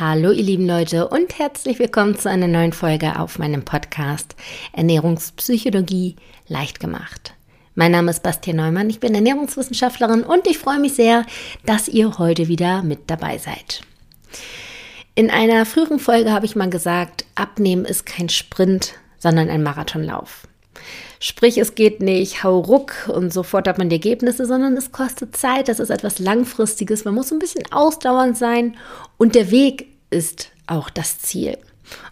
Hallo ihr lieben Leute und herzlich willkommen zu einer neuen Folge auf meinem Podcast Ernährungspsychologie leicht gemacht. Mein Name ist Bastian Neumann, ich bin Ernährungswissenschaftlerin und ich freue mich sehr, dass ihr heute wieder mit dabei seid. In einer früheren Folge habe ich mal gesagt, Abnehmen ist kein Sprint, sondern ein Marathonlauf. Sprich, es geht nicht hau ruck und sofort hat man die Ergebnisse, sondern es kostet Zeit, das ist etwas Langfristiges, man muss ein bisschen ausdauernd sein und der Weg ist auch das Ziel.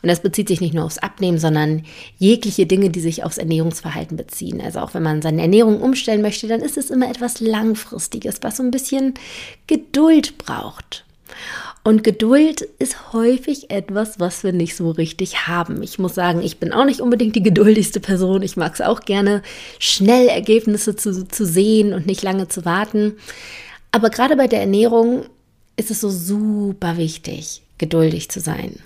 Und das bezieht sich nicht nur aufs Abnehmen, sondern jegliche Dinge, die sich aufs Ernährungsverhalten beziehen. Also auch wenn man seine Ernährung umstellen möchte, dann ist es immer etwas Langfristiges, was so ein bisschen Geduld braucht. Und Geduld ist häufig etwas, was wir nicht so richtig haben. Ich muss sagen, ich bin auch nicht unbedingt die geduldigste Person. Ich mag es auch gerne, schnell Ergebnisse zu, zu sehen und nicht lange zu warten. Aber gerade bei der Ernährung ist es so super wichtig, geduldig zu sein,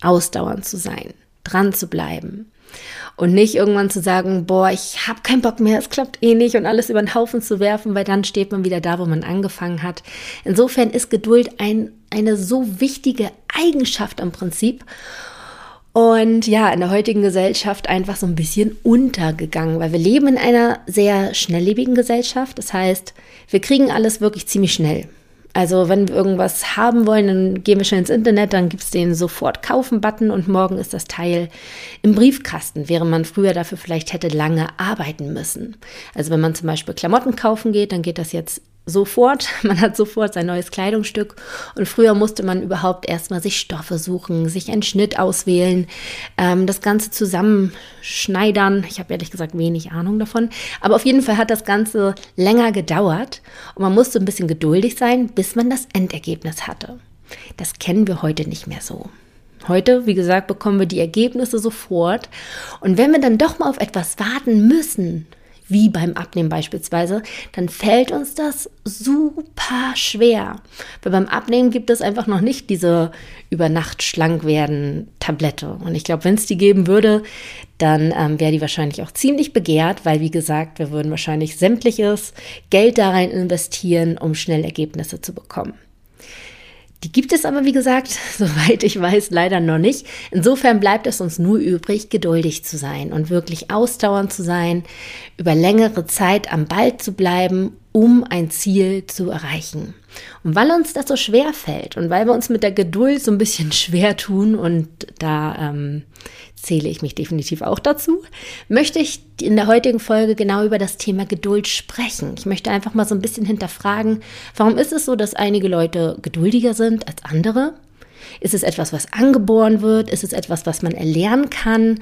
ausdauernd zu sein, dran zu bleiben. Und nicht irgendwann zu sagen, boah, ich habe keinen Bock mehr, es klappt eh nicht und alles über den Haufen zu werfen, weil dann steht man wieder da, wo man angefangen hat. Insofern ist Geduld ein, eine so wichtige Eigenschaft im Prinzip. Und ja, in der heutigen Gesellschaft einfach so ein bisschen untergegangen, weil wir leben in einer sehr schnelllebigen Gesellschaft. Das heißt, wir kriegen alles wirklich ziemlich schnell. Also wenn wir irgendwas haben wollen, dann gehen wir schnell ins Internet, dann gibt es den sofort kaufen-Button und morgen ist das Teil im Briefkasten, während man früher dafür vielleicht hätte lange arbeiten müssen. Also wenn man zum Beispiel Klamotten kaufen geht, dann geht das jetzt sofort. Man hat sofort sein neues Kleidungsstück. Und früher musste man überhaupt erstmal sich Stoffe suchen, sich einen Schnitt auswählen, ähm, das Ganze zusammenschneidern. Ich habe ehrlich gesagt wenig Ahnung davon. Aber auf jeden Fall hat das Ganze länger gedauert. Und man musste ein bisschen geduldig sein, bis man das Endergebnis hatte. Das kennen wir heute nicht mehr so. Heute, wie gesagt, bekommen wir die Ergebnisse sofort. Und wenn wir dann doch mal auf etwas warten müssen, wie beim Abnehmen beispielsweise, dann fällt uns das super schwer. Weil beim Abnehmen gibt es einfach noch nicht diese über Nacht schlank werden Tablette. Und ich glaube, wenn es die geben würde, dann ähm, wäre die wahrscheinlich auch ziemlich begehrt, weil wie gesagt, wir würden wahrscheinlich sämtliches Geld da rein investieren, um schnell Ergebnisse zu bekommen. Gibt es aber, wie gesagt, soweit ich weiß, leider noch nicht. Insofern bleibt es uns nur übrig, geduldig zu sein und wirklich ausdauernd zu sein, über längere Zeit am Ball zu bleiben, um ein Ziel zu erreichen. Und weil uns das so schwer fällt und weil wir uns mit der Geduld so ein bisschen schwer tun und da ähm, zähle ich mich definitiv auch dazu, möchte ich in der heutigen Folge genau über das Thema Geduld sprechen. Ich möchte einfach mal so ein bisschen hinterfragen, warum ist es so, dass einige Leute geduldiger sind als andere? Ist es etwas, was angeboren wird? Ist es etwas, was man erlernen kann?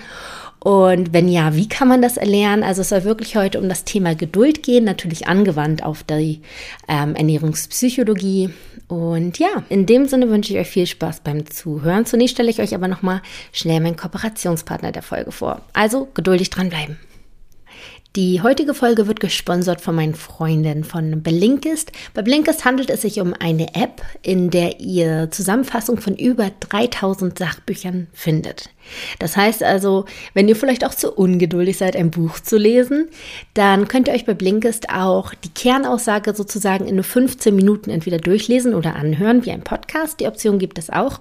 Und wenn ja, wie kann man das erlernen? Also es soll wirklich heute um das Thema Geduld gehen, natürlich angewandt auf die ähm, Ernährungspsychologie. Und ja, in dem Sinne wünsche ich euch viel Spaß beim Zuhören. Zunächst stelle ich euch aber nochmal schnell meinen Kooperationspartner der Folge vor. Also geduldig dranbleiben. Die heutige Folge wird gesponsert von meinen Freunden von Blinkist. Bei Blinkist handelt es sich um eine App, in der ihr Zusammenfassung von über 3000 Sachbüchern findet. Das heißt also, wenn ihr vielleicht auch zu ungeduldig seid, ein Buch zu lesen, dann könnt ihr euch bei Blinkist auch die Kernaussage sozusagen in nur 15 Minuten entweder durchlesen oder anhören, wie ein Podcast. Die Option gibt es auch.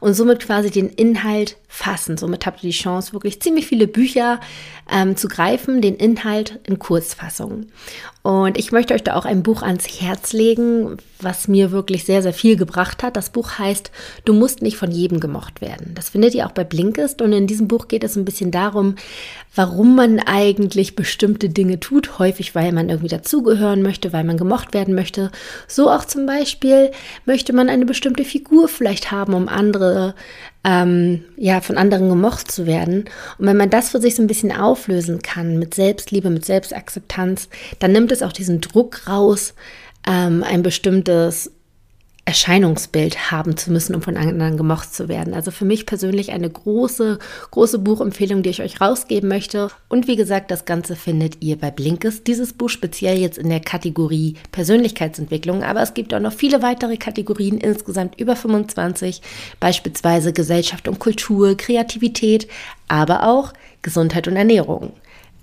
Und somit quasi den Inhalt fassen. Somit habt ihr die Chance, wirklich ziemlich viele Bücher ähm, zu greifen, den Inhalt in Kurzfassung. Und ich möchte euch da auch ein Buch ans Herz legen, was mir wirklich sehr, sehr viel gebracht hat. Das Buch heißt Du musst nicht von jedem gemocht werden. Das findet ihr auch bei Blinkist. Und in diesem Buch geht es ein bisschen darum, warum man eigentlich bestimmte Dinge tut. Häufig, weil man irgendwie dazugehören möchte, weil man gemocht werden möchte. So auch zum Beispiel möchte man eine bestimmte Figur vielleicht haben, um andere ähm, ja, von anderen gemocht zu werden. Und wenn man das für sich so ein bisschen auflösen kann mit Selbstliebe, mit Selbstakzeptanz, dann nimmt es auch diesen Druck raus, ähm, ein bestimmtes Erscheinungsbild haben zu müssen, um von anderen gemocht zu werden. Also für mich persönlich eine große, große Buchempfehlung, die ich euch rausgeben möchte. Und wie gesagt, das Ganze findet ihr bei Blinkes. Dieses Buch speziell jetzt in der Kategorie Persönlichkeitsentwicklung, aber es gibt auch noch viele weitere Kategorien, insgesamt über 25, beispielsweise Gesellschaft und Kultur, Kreativität, aber auch Gesundheit und Ernährung.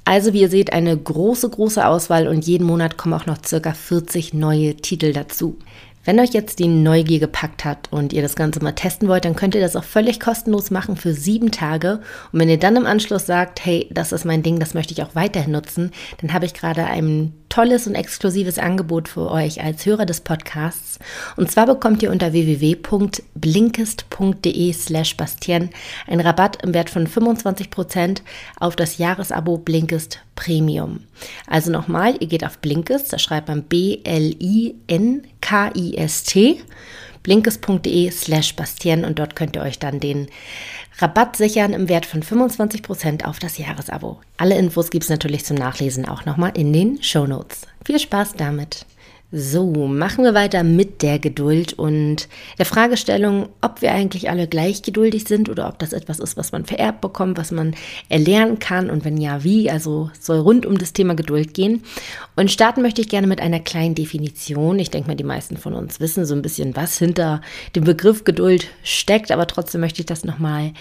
Also wie ihr seht, eine große, große Auswahl und jeden Monat kommen auch noch circa 40 neue Titel dazu. Wenn euch jetzt die Neugier gepackt hat und ihr das Ganze mal testen wollt, dann könnt ihr das auch völlig kostenlos machen für sieben Tage. Und wenn ihr dann im Anschluss sagt, hey, das ist mein Ding, das möchte ich auch weiterhin nutzen, dann habe ich gerade ein tolles und exklusives Angebot für euch als Hörer des Podcasts. Und zwar bekommt ihr unter www.blinkist.de slash Bastien einen Rabatt im Wert von 25% auf das Jahresabo Blinkist Premium. Also nochmal, ihr geht auf Blinkist, da schreibt man B-L-I-N-K-I-S-T, blinkist.de slash Bastien und dort könnt ihr euch dann den Rabatt sichern im Wert von 25% auf das Jahresabo. Alle Infos gibt es natürlich zum Nachlesen auch nochmal in den Show Notes. Viel Spaß damit! So, machen wir weiter mit der Geduld und der Fragestellung, ob wir eigentlich alle gleich geduldig sind oder ob das etwas ist, was man vererbt bekommt, was man erlernen kann und wenn ja, wie. Also soll rund um das Thema Geduld gehen. Und starten möchte ich gerne mit einer kleinen Definition. Ich denke mal, die meisten von uns wissen so ein bisschen, was hinter dem Begriff Geduld steckt, aber trotzdem möchte ich das nochmal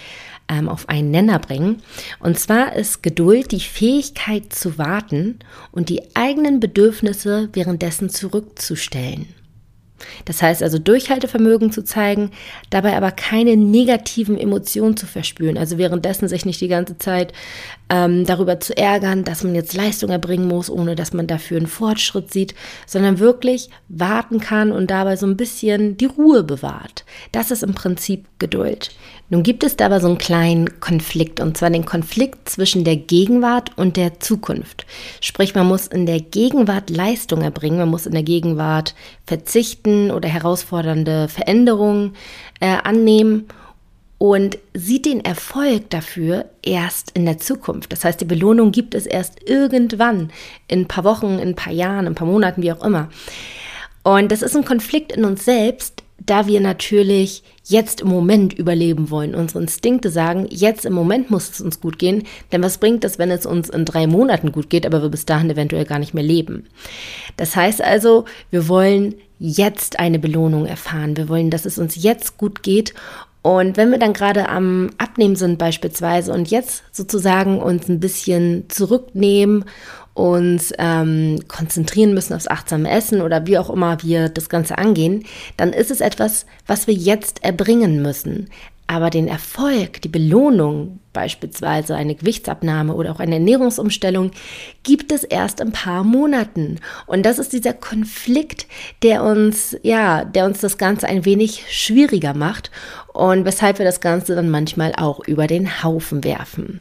ähm, auf einen Nenner bringen. Und zwar ist Geduld die Fähigkeit zu warten und die eigenen Bedürfnisse währenddessen zurückzustellen. Das heißt also Durchhaltevermögen zu zeigen, dabei aber keine negativen Emotionen zu verspüren. Also währenddessen sich nicht die ganze Zeit ähm, darüber zu ärgern, dass man jetzt Leistung erbringen muss, ohne dass man dafür einen Fortschritt sieht, sondern wirklich warten kann und dabei so ein bisschen die Ruhe bewahrt. Das ist im Prinzip Geduld. Nun gibt es da aber so einen kleinen Konflikt, und zwar den Konflikt zwischen der Gegenwart und der Zukunft. Sprich, man muss in der Gegenwart Leistung erbringen, man muss in der Gegenwart verzichten oder herausfordernde Veränderungen äh, annehmen und sieht den Erfolg dafür erst in der Zukunft. Das heißt, die Belohnung gibt es erst irgendwann, in ein paar Wochen, in ein paar Jahren, in ein paar Monaten, wie auch immer. Und das ist ein Konflikt in uns selbst, da wir natürlich jetzt im Moment überleben wollen. Unsere Instinkte sagen, jetzt im Moment muss es uns gut gehen, denn was bringt es, wenn es uns in drei Monaten gut geht, aber wir bis dahin eventuell gar nicht mehr leben. Das heißt also, wir wollen jetzt eine Belohnung erfahren. Wir wollen, dass es uns jetzt gut geht und wenn wir dann gerade am Abnehmen sind beispielsweise und jetzt sozusagen uns ein bisschen zurücknehmen, uns ähm, konzentrieren müssen aufs achtsame Essen oder wie auch immer wir das Ganze angehen, dann ist es etwas, was wir jetzt erbringen müssen. Aber den Erfolg, die Belohnung, beispielsweise eine Gewichtsabnahme oder auch eine Ernährungsumstellung, gibt es erst ein paar Monaten. Und das ist dieser Konflikt, der uns, ja, der uns das Ganze ein wenig schwieriger macht und weshalb wir das Ganze dann manchmal auch über den Haufen werfen.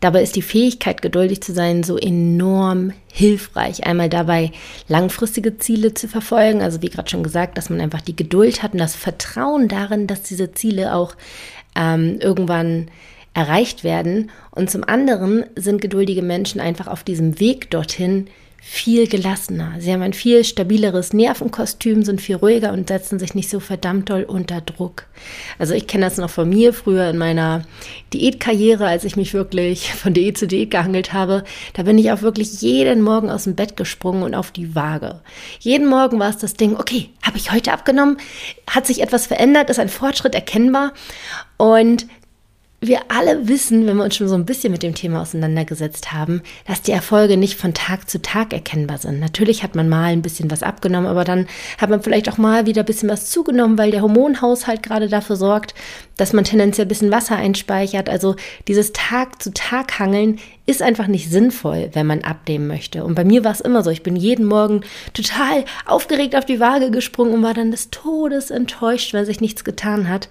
Dabei ist die Fähigkeit, geduldig zu sein, so enorm hilfreich. Einmal dabei, langfristige Ziele zu verfolgen. Also wie gerade schon gesagt, dass man einfach die Geduld hat und das Vertrauen darin, dass diese Ziele auch ähm, irgendwann erreicht werden. Und zum anderen sind geduldige Menschen einfach auf diesem Weg dorthin viel gelassener. Sie haben ein viel stabileres Nervenkostüm, sind viel ruhiger und setzen sich nicht so verdammt doll unter Druck. Also ich kenne das noch von mir früher in meiner Diätkarriere, als ich mich wirklich von Diät zu Diät gehangelt habe. Da bin ich auch wirklich jeden Morgen aus dem Bett gesprungen und auf die Waage. Jeden Morgen war es das Ding, okay, habe ich heute abgenommen? Hat sich etwas verändert? Ist ein Fortschritt erkennbar? Und wir alle wissen, wenn wir uns schon so ein bisschen mit dem Thema auseinandergesetzt haben, dass die Erfolge nicht von Tag zu Tag erkennbar sind. Natürlich hat man mal ein bisschen was abgenommen, aber dann hat man vielleicht auch mal wieder ein bisschen was zugenommen, weil der Hormonhaushalt gerade dafür sorgt, dass man tendenziell ein bisschen Wasser einspeichert. Also dieses Tag zu Tag hangeln ist einfach nicht sinnvoll, wenn man abnehmen möchte. Und bei mir war es immer so. Ich bin jeden Morgen total aufgeregt auf die Waage gesprungen und war dann des Todes enttäuscht, weil sich nichts getan hat.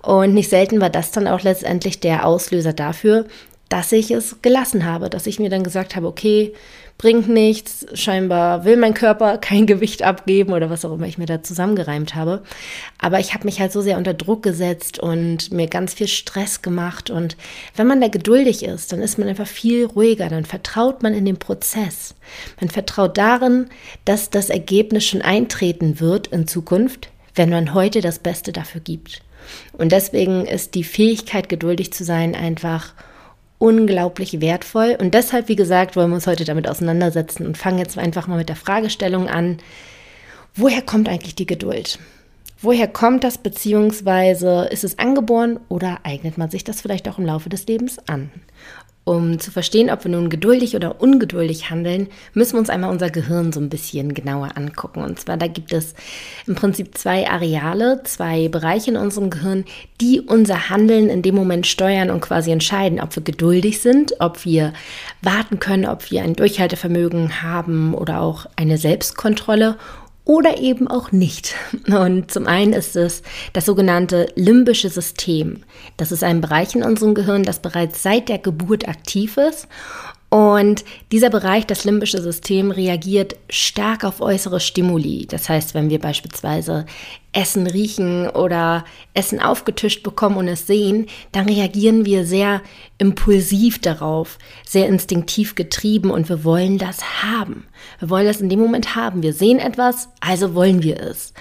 Und nicht selten war das dann auch letztendlich der Auslöser dafür, dass ich es gelassen habe, dass ich mir dann gesagt habe, okay, bringt nichts, scheinbar will mein Körper kein Gewicht abgeben oder was auch immer ich mir da zusammengereimt habe. Aber ich habe mich halt so sehr unter Druck gesetzt und mir ganz viel Stress gemacht. Und wenn man da geduldig ist, dann ist man einfach viel ruhiger, dann vertraut man in den Prozess. Man vertraut darin, dass das Ergebnis schon eintreten wird in Zukunft, wenn man heute das Beste dafür gibt. Und deswegen ist die Fähigkeit, geduldig zu sein, einfach unglaublich wertvoll. Und deshalb, wie gesagt, wollen wir uns heute damit auseinandersetzen und fangen jetzt einfach mal mit der Fragestellung an, woher kommt eigentlich die Geduld? Woher kommt das, beziehungsweise ist es angeboren oder eignet man sich das vielleicht auch im Laufe des Lebens an? Um zu verstehen, ob wir nun geduldig oder ungeduldig handeln, müssen wir uns einmal unser Gehirn so ein bisschen genauer angucken. Und zwar, da gibt es im Prinzip zwei Areale, zwei Bereiche in unserem Gehirn, die unser Handeln in dem Moment steuern und quasi entscheiden, ob wir geduldig sind, ob wir warten können, ob wir ein Durchhaltevermögen haben oder auch eine Selbstkontrolle oder eben auch nicht. Und zum einen ist es das sogenannte limbische System. Das ist ein Bereich in unserem Gehirn, das bereits seit der Geburt aktiv ist und dieser Bereich, das limbische System, reagiert stark auf äußere Stimuli. Das heißt, wenn wir beispielsweise Essen riechen oder Essen aufgetischt bekommen und es sehen, dann reagieren wir sehr impulsiv darauf, sehr instinktiv getrieben und wir wollen das haben. Wir wollen das in dem Moment haben. Wir sehen etwas, also wollen wir es.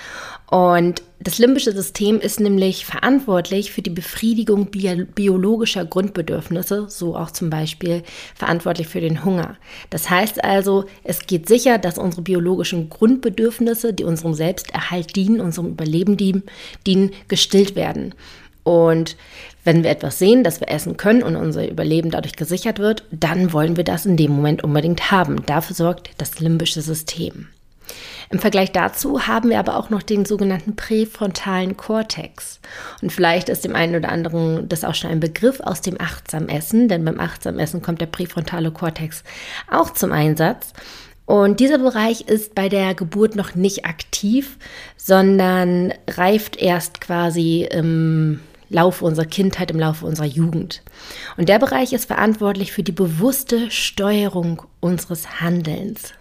Und das limbische System ist nämlich verantwortlich für die Befriedigung biologischer Grundbedürfnisse, so auch zum Beispiel verantwortlich für den Hunger. Das heißt also, es geht sicher, dass unsere biologischen Grundbedürfnisse, die unserem Selbsterhalt dienen, unserem Überleben dienen, gestillt werden. Und wenn wir etwas sehen, das wir essen können und unser Überleben dadurch gesichert wird, dann wollen wir das in dem Moment unbedingt haben. Dafür sorgt das limbische System. Im Vergleich dazu haben wir aber auch noch den sogenannten präfrontalen Kortex. Und vielleicht ist dem einen oder anderen das auch schon ein Begriff aus dem Achtsamessen, denn beim Achtsamessen kommt der präfrontale Kortex auch zum Einsatz. Und dieser Bereich ist bei der Geburt noch nicht aktiv, sondern reift erst quasi im Laufe unserer Kindheit, im Laufe unserer Jugend. Und der Bereich ist verantwortlich für die bewusste Steuerung unseres Handelns.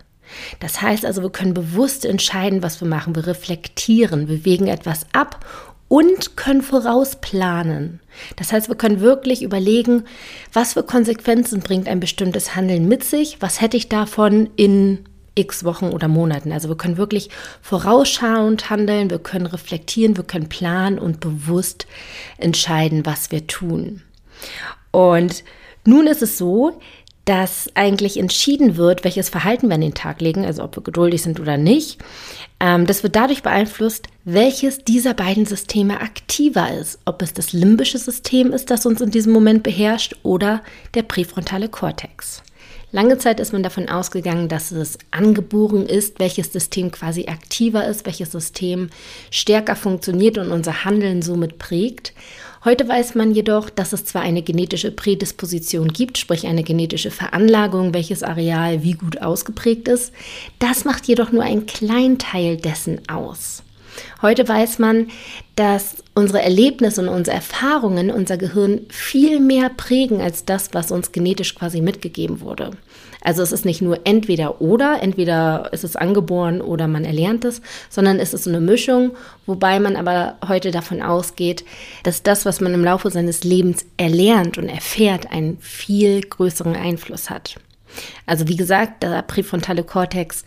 Das heißt also, wir können bewusst entscheiden, was wir machen. Wir reflektieren, wir wägen etwas ab und können vorausplanen. Das heißt, wir können wirklich überlegen, was für Konsequenzen bringt ein bestimmtes Handeln mit sich, was hätte ich davon in x Wochen oder Monaten. Also wir können wirklich vorausschauend handeln, wir können reflektieren, wir können planen und bewusst entscheiden, was wir tun. Und nun ist es so, dass eigentlich entschieden wird, welches Verhalten wir an den Tag legen, also ob wir geduldig sind oder nicht. Ähm, das wird dadurch beeinflusst, welches dieser beiden Systeme aktiver ist. Ob es das limbische System ist, das uns in diesem Moment beherrscht, oder der präfrontale Kortex. Lange Zeit ist man davon ausgegangen, dass es angeboren ist, welches System quasi aktiver ist, welches System stärker funktioniert und unser Handeln somit prägt. Heute weiß man jedoch, dass es zwar eine genetische Prädisposition gibt, sprich eine genetische Veranlagung, welches Areal wie gut ausgeprägt ist. Das macht jedoch nur einen kleinen Teil dessen aus. Heute weiß man, dass unsere Erlebnisse und unsere Erfahrungen unser Gehirn viel mehr prägen als das, was uns genetisch quasi mitgegeben wurde. Also es ist nicht nur entweder oder, entweder ist es angeboren oder man erlernt es, sondern es ist eine Mischung, wobei man aber heute davon ausgeht, dass das, was man im Laufe seines Lebens erlernt und erfährt, einen viel größeren Einfluss hat. Also wie gesagt, der präfrontale Kortex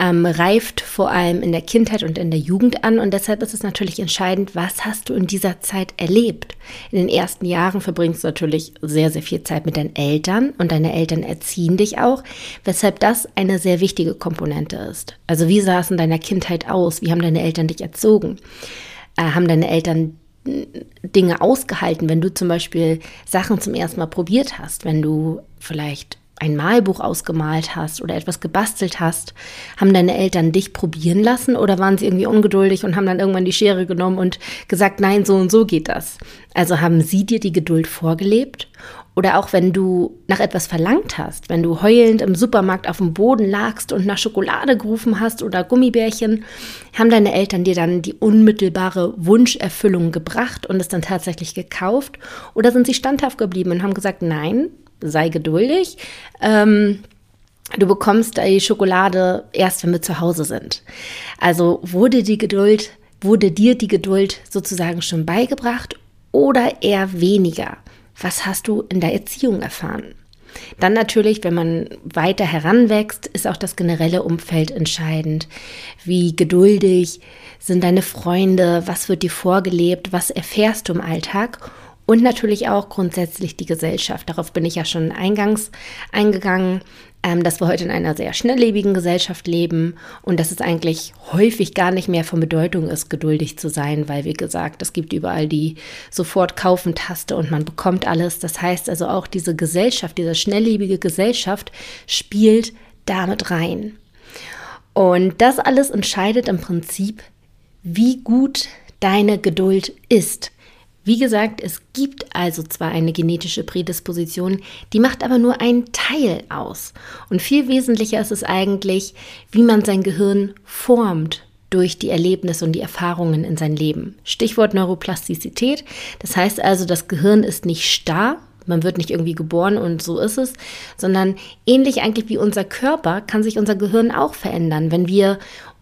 ähm, reift vor allem in der Kindheit und in der Jugend an und deshalb ist es natürlich entscheidend, was hast du in dieser Zeit erlebt. In den ersten Jahren verbringst du natürlich sehr, sehr viel Zeit mit deinen Eltern und deine Eltern erziehen dich auch, weshalb das eine sehr wichtige Komponente ist. Also wie sah es in deiner Kindheit aus? Wie haben deine Eltern dich erzogen? Äh, haben deine Eltern Dinge ausgehalten, wenn du zum Beispiel Sachen zum ersten Mal probiert hast, wenn du vielleicht ein Malbuch ausgemalt hast oder etwas gebastelt hast, haben deine Eltern dich probieren lassen oder waren sie irgendwie ungeduldig und haben dann irgendwann die Schere genommen und gesagt, nein, so und so geht das? Also haben sie dir die Geduld vorgelebt? Oder auch wenn du nach etwas verlangt hast, wenn du heulend im Supermarkt auf dem Boden lagst und nach Schokolade gerufen hast oder Gummibärchen, haben deine Eltern dir dann die unmittelbare Wunscherfüllung gebracht und es dann tatsächlich gekauft? Oder sind sie standhaft geblieben und haben gesagt, nein, sei geduldig. Ähm, du bekommst die Schokolade erst, wenn wir zu Hause sind. Also wurde die Geduld, wurde dir die Geduld sozusagen schon beigebracht oder eher weniger? Was hast du in der Erziehung erfahren? Dann natürlich, wenn man weiter heranwächst, ist auch das generelle Umfeld entscheidend. Wie geduldig sind deine Freunde? Was wird dir vorgelebt? Was erfährst du im Alltag? Und natürlich auch grundsätzlich die Gesellschaft. Darauf bin ich ja schon eingangs eingegangen. ähm, dass wir heute in einer sehr schnelllebigen Gesellschaft leben und dass es eigentlich häufig gar nicht mehr von Bedeutung ist, geduldig zu sein, weil, wie gesagt, es gibt überall die Sofort-Kaufen-Taste und man bekommt alles. Das heißt also auch diese Gesellschaft, diese schnelllebige Gesellschaft spielt damit rein. Und das alles entscheidet im Prinzip, wie gut deine Geduld ist. Wie gesagt, es gibt also zwar eine genetische Prädisposition, die macht aber nur einen Teil aus. Und viel wesentlicher ist es eigentlich, wie man sein Gehirn formt durch die Erlebnisse und die Erfahrungen in sein Leben. Stichwort Neuroplastizität. Das heißt also, das Gehirn ist nicht starr, man wird nicht irgendwie geboren und so ist es, sondern ähnlich eigentlich wie unser Körper kann sich unser Gehirn auch verändern. Wenn wir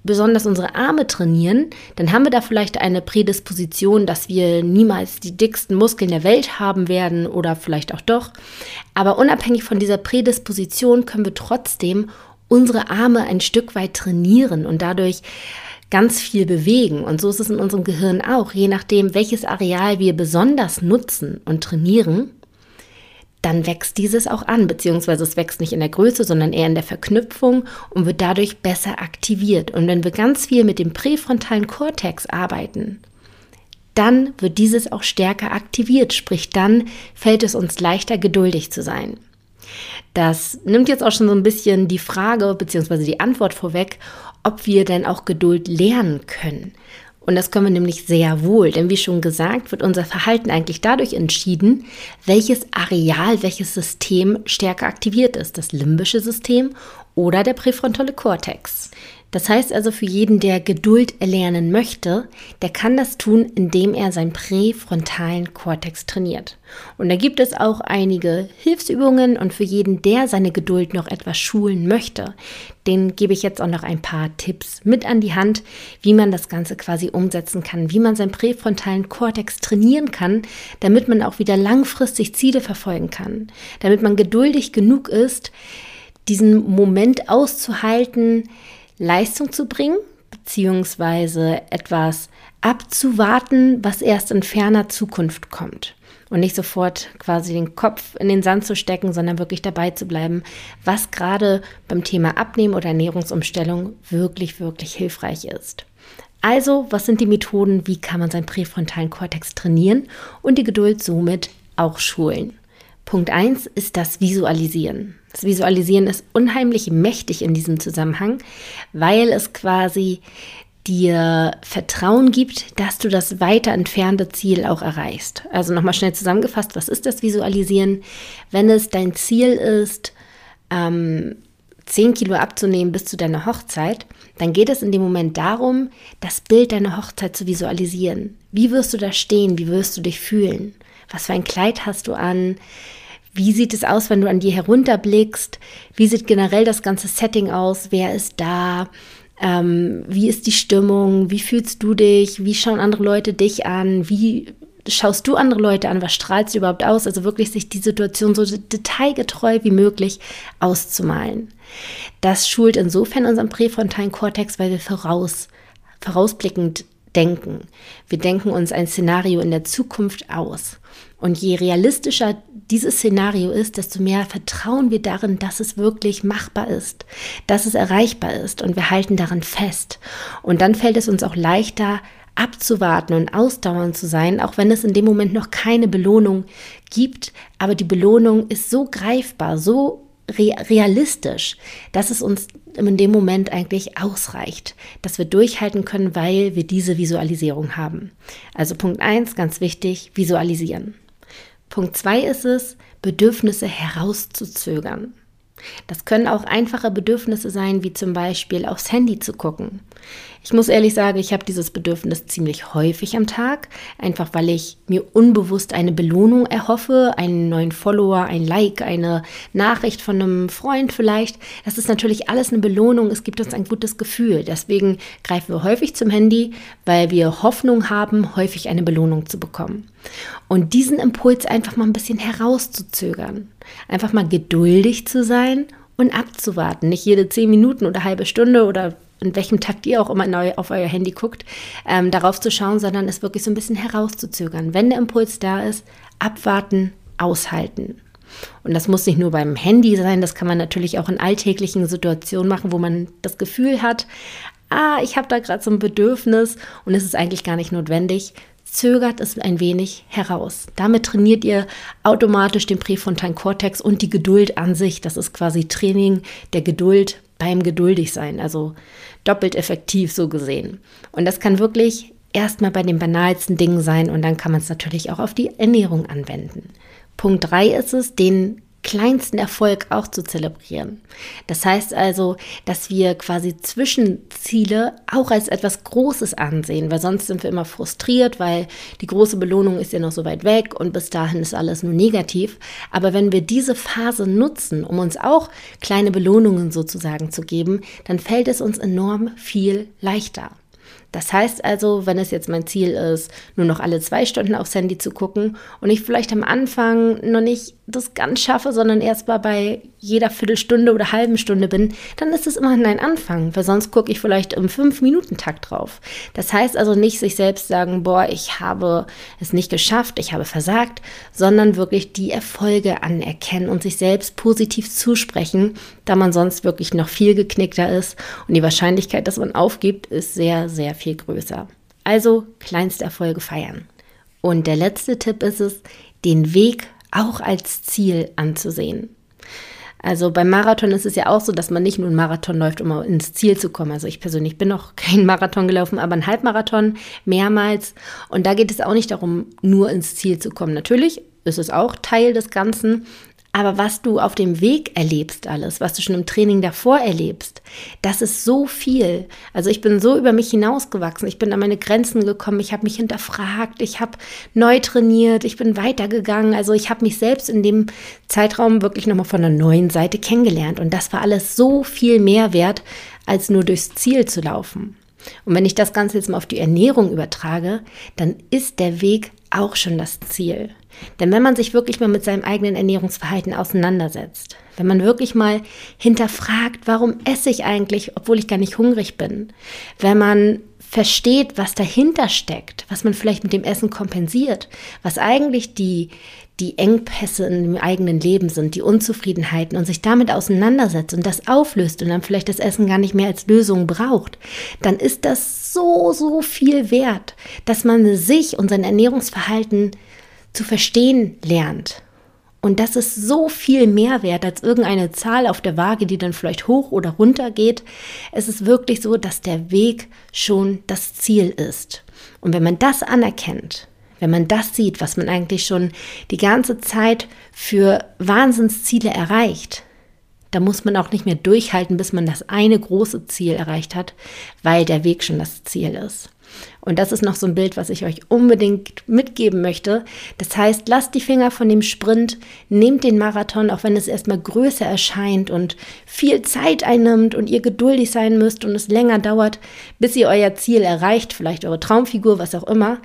besonders unsere Arme trainieren, dann haben wir da vielleicht eine Prädisposition, dass wir niemals die dicksten Muskeln der Welt haben werden oder vielleicht auch doch. Aber unabhängig von dieser Prädisposition können wir trotzdem unsere Arme ein Stück weit trainieren und dadurch ganz viel bewegen. Und so ist es in unserem Gehirn auch. Je nachdem, welches Areal wir besonders nutzen und trainieren, dann wächst dieses auch an, beziehungsweise es wächst nicht in der Größe, sondern eher in der Verknüpfung und wird dadurch besser aktiviert. Und wenn wir ganz viel mit dem präfrontalen Kortex arbeiten, dann wird dieses auch stärker aktiviert, sprich dann fällt es uns leichter, geduldig zu sein. Das nimmt jetzt auch schon so ein bisschen die Frage beziehungsweise die Antwort vorweg, ob wir denn auch Geduld lernen können. Und das können wir nämlich sehr wohl, denn wie schon gesagt, wird unser Verhalten eigentlich dadurch entschieden, welches Areal, welches System stärker aktiviert ist, das limbische System oder der präfrontale Kortex. Das heißt also für jeden, der Geduld erlernen möchte, der kann das tun, indem er seinen präfrontalen Kortex trainiert. Und da gibt es auch einige Hilfsübungen und für jeden, der seine Geduld noch etwas schulen möchte, den gebe ich jetzt auch noch ein paar Tipps mit an die Hand, wie man das Ganze quasi umsetzen kann, wie man seinen präfrontalen Kortex trainieren kann, damit man auch wieder langfristig Ziele verfolgen kann, damit man geduldig genug ist, diesen Moment auszuhalten, Leistung zu bringen, beziehungsweise etwas abzuwarten, was erst in ferner Zukunft kommt. Und nicht sofort quasi den Kopf in den Sand zu stecken, sondern wirklich dabei zu bleiben, was gerade beim Thema Abnehmen oder Ernährungsumstellung wirklich, wirklich hilfreich ist. Also, was sind die Methoden? Wie kann man seinen präfrontalen Kortex trainieren und die Geduld somit auch schulen? Punkt 1 ist das Visualisieren. Das Visualisieren ist unheimlich mächtig in diesem Zusammenhang, weil es quasi dir Vertrauen gibt, dass du das weiter entfernte Ziel auch erreichst. Also nochmal schnell zusammengefasst, was ist das Visualisieren? Wenn es dein Ziel ist, ähm, 10 Kilo abzunehmen bis zu deiner Hochzeit, dann geht es in dem Moment darum, das Bild deiner Hochzeit zu visualisieren. Wie wirst du da stehen? Wie wirst du dich fühlen? Was für ein Kleid hast du an? Wie sieht es aus, wenn du an dir herunterblickst? Wie sieht generell das ganze Setting aus? Wer ist da? Ähm, wie ist die Stimmung? Wie fühlst du dich? Wie schauen andere Leute dich an? Wie schaust du andere Leute an? Was strahlst du überhaupt aus? Also wirklich sich die Situation so detailgetreu wie möglich auszumalen. Das schult insofern unseren präfrontalen Kortex, weil wir voraus, vorausblickend denken. Wir denken uns ein Szenario in der Zukunft aus. Und je realistischer dieses Szenario ist, desto mehr vertrauen wir darin, dass es wirklich machbar ist, dass es erreichbar ist und wir halten daran fest. Und dann fällt es uns auch leichter, abzuwarten und ausdauernd zu sein, auch wenn es in dem Moment noch keine Belohnung gibt. Aber die Belohnung ist so greifbar, so realistisch, dass es uns in dem Moment eigentlich ausreicht, dass wir durchhalten können, weil wir diese Visualisierung haben. Also Punkt 1, ganz wichtig, visualisieren. Punkt 2 ist es, Bedürfnisse herauszuzögern. Das können auch einfache Bedürfnisse sein, wie zum Beispiel aufs Handy zu gucken. Ich muss ehrlich sagen, ich habe dieses Bedürfnis ziemlich häufig am Tag, einfach weil ich mir unbewusst eine Belohnung erhoffe, einen neuen Follower, ein Like, eine Nachricht von einem Freund vielleicht. Das ist natürlich alles eine Belohnung, es gibt uns ein gutes Gefühl. Deswegen greifen wir häufig zum Handy, weil wir Hoffnung haben, häufig eine Belohnung zu bekommen. Und diesen Impuls einfach mal ein bisschen herauszuzögern, einfach mal geduldig zu sein und abzuwarten. Nicht jede zehn Minuten oder halbe Stunde oder in welchem Takt ihr auch immer neu auf euer Handy guckt, ähm, darauf zu schauen, sondern es wirklich so ein bisschen herauszuzögern. Wenn der Impuls da ist, abwarten, aushalten. Und das muss nicht nur beim Handy sein, das kann man natürlich auch in alltäglichen Situationen machen, wo man das Gefühl hat, ah, ich habe da gerade so ein Bedürfnis und es ist eigentlich gar nicht notwendig. Zögert es ein wenig heraus. Damit trainiert ihr automatisch den präfrontalen Kortex und die Geduld an sich. Das ist quasi Training der Geduld beim Geduldigsein, also doppelt effektiv so gesehen. Und das kann wirklich erstmal bei den banalsten Dingen sein und dann kann man es natürlich auch auf die Ernährung anwenden. Punkt 3 ist es, den kleinsten Erfolg auch zu zelebrieren. Das heißt also, dass wir quasi Zwischenziele auch als etwas Großes ansehen, weil sonst sind wir immer frustriert, weil die große Belohnung ist ja noch so weit weg und bis dahin ist alles nur negativ. Aber wenn wir diese Phase nutzen, um uns auch kleine Belohnungen sozusagen zu geben, dann fällt es uns enorm viel leichter. Das heißt also, wenn es jetzt mein Ziel ist, nur noch alle zwei Stunden aufs Handy zu gucken und ich vielleicht am Anfang noch nicht das ganz schaffe, sondern erst mal bei jeder Viertelstunde oder halben Stunde bin, dann ist es immerhin ein Anfang, weil sonst gucke ich vielleicht im Fünf-Minuten-Takt drauf. Das heißt also nicht sich selbst sagen, boah, ich habe es nicht geschafft, ich habe versagt, sondern wirklich die Erfolge anerkennen und sich selbst positiv zusprechen, da man sonst wirklich noch viel geknickter ist und die Wahrscheinlichkeit, dass man aufgibt, ist sehr, sehr viel größer. Also kleinste Erfolge feiern. Und der letzte Tipp ist es, den Weg auch als Ziel anzusehen. Also beim Marathon ist es ja auch so, dass man nicht nur einen Marathon läuft, um ins Ziel zu kommen. Also ich persönlich bin noch kein Marathon gelaufen, aber einen Halbmarathon mehrmals. Und da geht es auch nicht darum, nur ins Ziel zu kommen. Natürlich ist es auch Teil des Ganzen, aber was du auf dem Weg erlebst, alles, was du schon im Training davor erlebst, das ist so viel. Also ich bin so über mich hinausgewachsen. Ich bin an meine Grenzen gekommen. Ich habe mich hinterfragt. Ich habe neu trainiert. Ich bin weitergegangen. Also ich habe mich selbst in dem Zeitraum wirklich nochmal von einer neuen Seite kennengelernt. Und das war alles so viel mehr wert, als nur durchs Ziel zu laufen. Und wenn ich das Ganze jetzt mal auf die Ernährung übertrage, dann ist der Weg auch schon das Ziel. Denn wenn man sich wirklich mal mit seinem eigenen Ernährungsverhalten auseinandersetzt, wenn man wirklich mal hinterfragt, warum esse ich eigentlich, obwohl ich gar nicht hungrig bin, wenn man versteht, was dahinter steckt, was man vielleicht mit dem Essen kompensiert, was eigentlich die, die Engpässe in dem eigenen Leben sind, die Unzufriedenheiten und sich damit auseinandersetzt und das auflöst und dann vielleicht das Essen gar nicht mehr als Lösung braucht, dann ist das so, so viel wert, dass man sich und sein Ernährungsverhalten zu verstehen lernt. Und das ist so viel mehr wert als irgendeine Zahl auf der Waage, die dann vielleicht hoch oder runter geht. Es ist wirklich so, dass der Weg schon das Ziel ist. Und wenn man das anerkennt, wenn man das sieht, was man eigentlich schon die ganze Zeit für Wahnsinnsziele erreicht, dann muss man auch nicht mehr durchhalten, bis man das eine große Ziel erreicht hat, weil der Weg schon das Ziel ist. Und das ist noch so ein Bild, was ich euch unbedingt mitgeben möchte. Das heißt, lasst die Finger von dem Sprint, nehmt den Marathon, auch wenn es erstmal größer erscheint und viel Zeit einnimmt und ihr geduldig sein müsst und es länger dauert, bis ihr euer Ziel erreicht, vielleicht eure Traumfigur, was auch immer.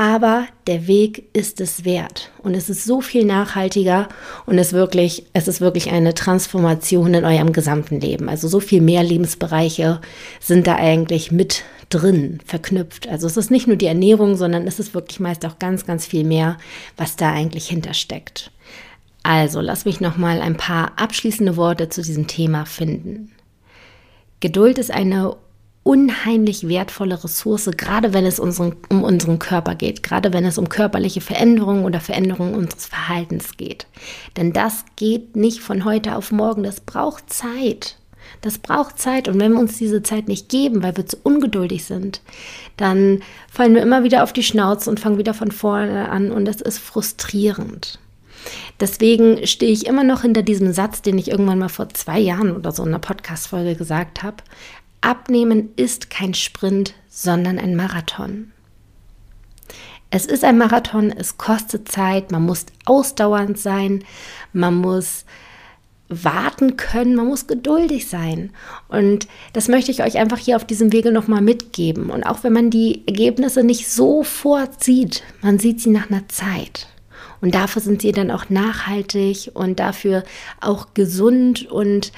Aber der Weg ist es wert und es ist so viel nachhaltiger und es wirklich, es ist wirklich eine Transformation in eurem gesamten Leben. Also so viel mehr Lebensbereiche sind da eigentlich mit drin verknüpft. Also es ist nicht nur die Ernährung, sondern es ist wirklich meist auch ganz, ganz viel mehr, was da eigentlich hintersteckt. Also lass mich noch mal ein paar abschließende Worte zu diesem Thema finden. Geduld ist eine unheimlich wertvolle Ressource, gerade wenn es unseren, um unseren Körper geht, gerade wenn es um körperliche Veränderungen oder Veränderungen unseres Verhaltens geht. Denn das geht nicht von heute auf morgen, das braucht Zeit. Das braucht Zeit und wenn wir uns diese Zeit nicht geben, weil wir zu ungeduldig sind, dann fallen wir immer wieder auf die Schnauze und fangen wieder von vorne an und das ist frustrierend. Deswegen stehe ich immer noch hinter diesem Satz, den ich irgendwann mal vor zwei Jahren oder so in einer Podcast-Folge gesagt habe. Abnehmen ist kein Sprint, sondern ein Marathon. Es ist ein Marathon, es kostet Zeit, man muss ausdauernd sein, man muss warten können, man muss geduldig sein. Und das möchte ich euch einfach hier auf diesem Wege nochmal mitgeben. Und auch wenn man die Ergebnisse nicht sofort sieht, man sieht sie nach einer Zeit. Und dafür sind sie dann auch nachhaltig und dafür auch gesund und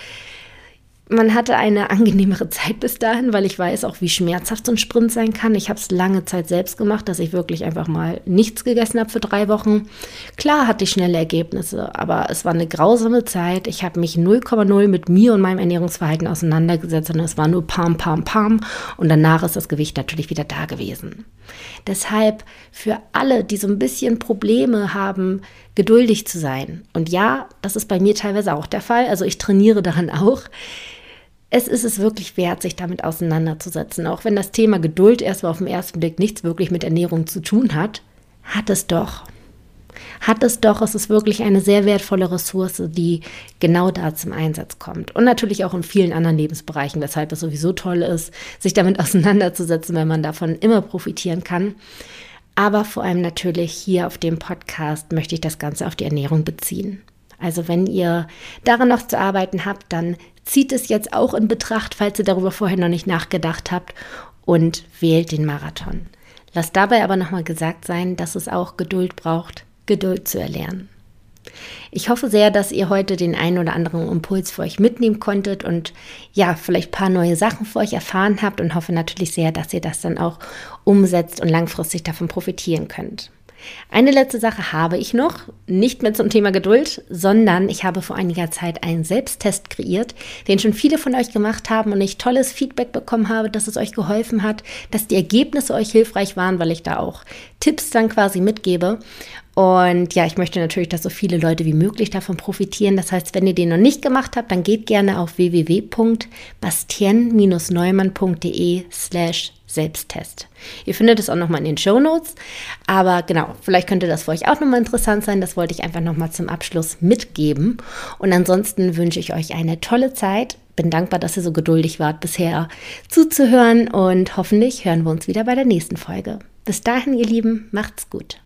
man hatte eine angenehmere Zeit bis dahin, weil ich weiß auch, wie schmerzhaft so ein Sprint sein kann. Ich habe es lange Zeit selbst gemacht, dass ich wirklich einfach mal nichts gegessen habe für drei Wochen. Klar hatte ich schnelle Ergebnisse, aber es war eine grausame Zeit. Ich habe mich 0,0 mit mir und meinem Ernährungsverhalten auseinandergesetzt und es war nur pam, pam, pam. Und danach ist das Gewicht natürlich wieder da gewesen. Deshalb für alle, die so ein bisschen Probleme haben, geduldig zu sein. Und ja, das ist bei mir teilweise auch der Fall. Also ich trainiere daran auch es ist es wirklich wert, sich damit auseinanderzusetzen. Auch wenn das Thema Geduld erstmal auf den ersten Blick nichts wirklich mit Ernährung zu tun hat, hat es doch. Hat es doch, es ist wirklich eine sehr wertvolle Ressource, die genau da zum Einsatz kommt. Und natürlich auch in vielen anderen Lebensbereichen, weshalb es sowieso toll ist, sich damit auseinanderzusetzen, wenn man davon immer profitieren kann. Aber vor allem natürlich hier auf dem Podcast möchte ich das Ganze auf die Ernährung beziehen. Also wenn ihr daran noch zu arbeiten habt, dann zieht es jetzt auch in Betracht, falls ihr darüber vorher noch nicht nachgedacht habt und wählt den Marathon. Lasst dabei aber nochmal gesagt sein, dass es auch Geduld braucht, Geduld zu erlernen. Ich hoffe sehr, dass ihr heute den einen oder anderen Impuls für euch mitnehmen konntet und ja, vielleicht ein paar neue Sachen für euch erfahren habt und hoffe natürlich sehr, dass ihr das dann auch umsetzt und langfristig davon profitieren könnt. Eine letzte Sache habe ich noch, nicht mehr zum Thema Geduld, sondern ich habe vor einiger Zeit einen Selbsttest kreiert, den schon viele von euch gemacht haben und ich tolles Feedback bekommen habe, dass es euch geholfen hat, dass die Ergebnisse euch hilfreich waren, weil ich da auch Tipps dann quasi mitgebe. Und ja, ich möchte natürlich, dass so viele Leute wie möglich davon profitieren. Das heißt, wenn ihr den noch nicht gemacht habt, dann geht gerne auf www.bastien-neumann.de slash Selbsttest. Ihr findet es auch nochmal in den Show Notes. Aber genau, vielleicht könnte das für euch auch nochmal interessant sein. Das wollte ich einfach nochmal zum Abschluss mitgeben. Und ansonsten wünsche ich euch eine tolle Zeit. Bin dankbar, dass ihr so geduldig wart, bisher zuzuhören. Und hoffentlich hören wir uns wieder bei der nächsten Folge. Bis dahin, ihr Lieben, macht's gut.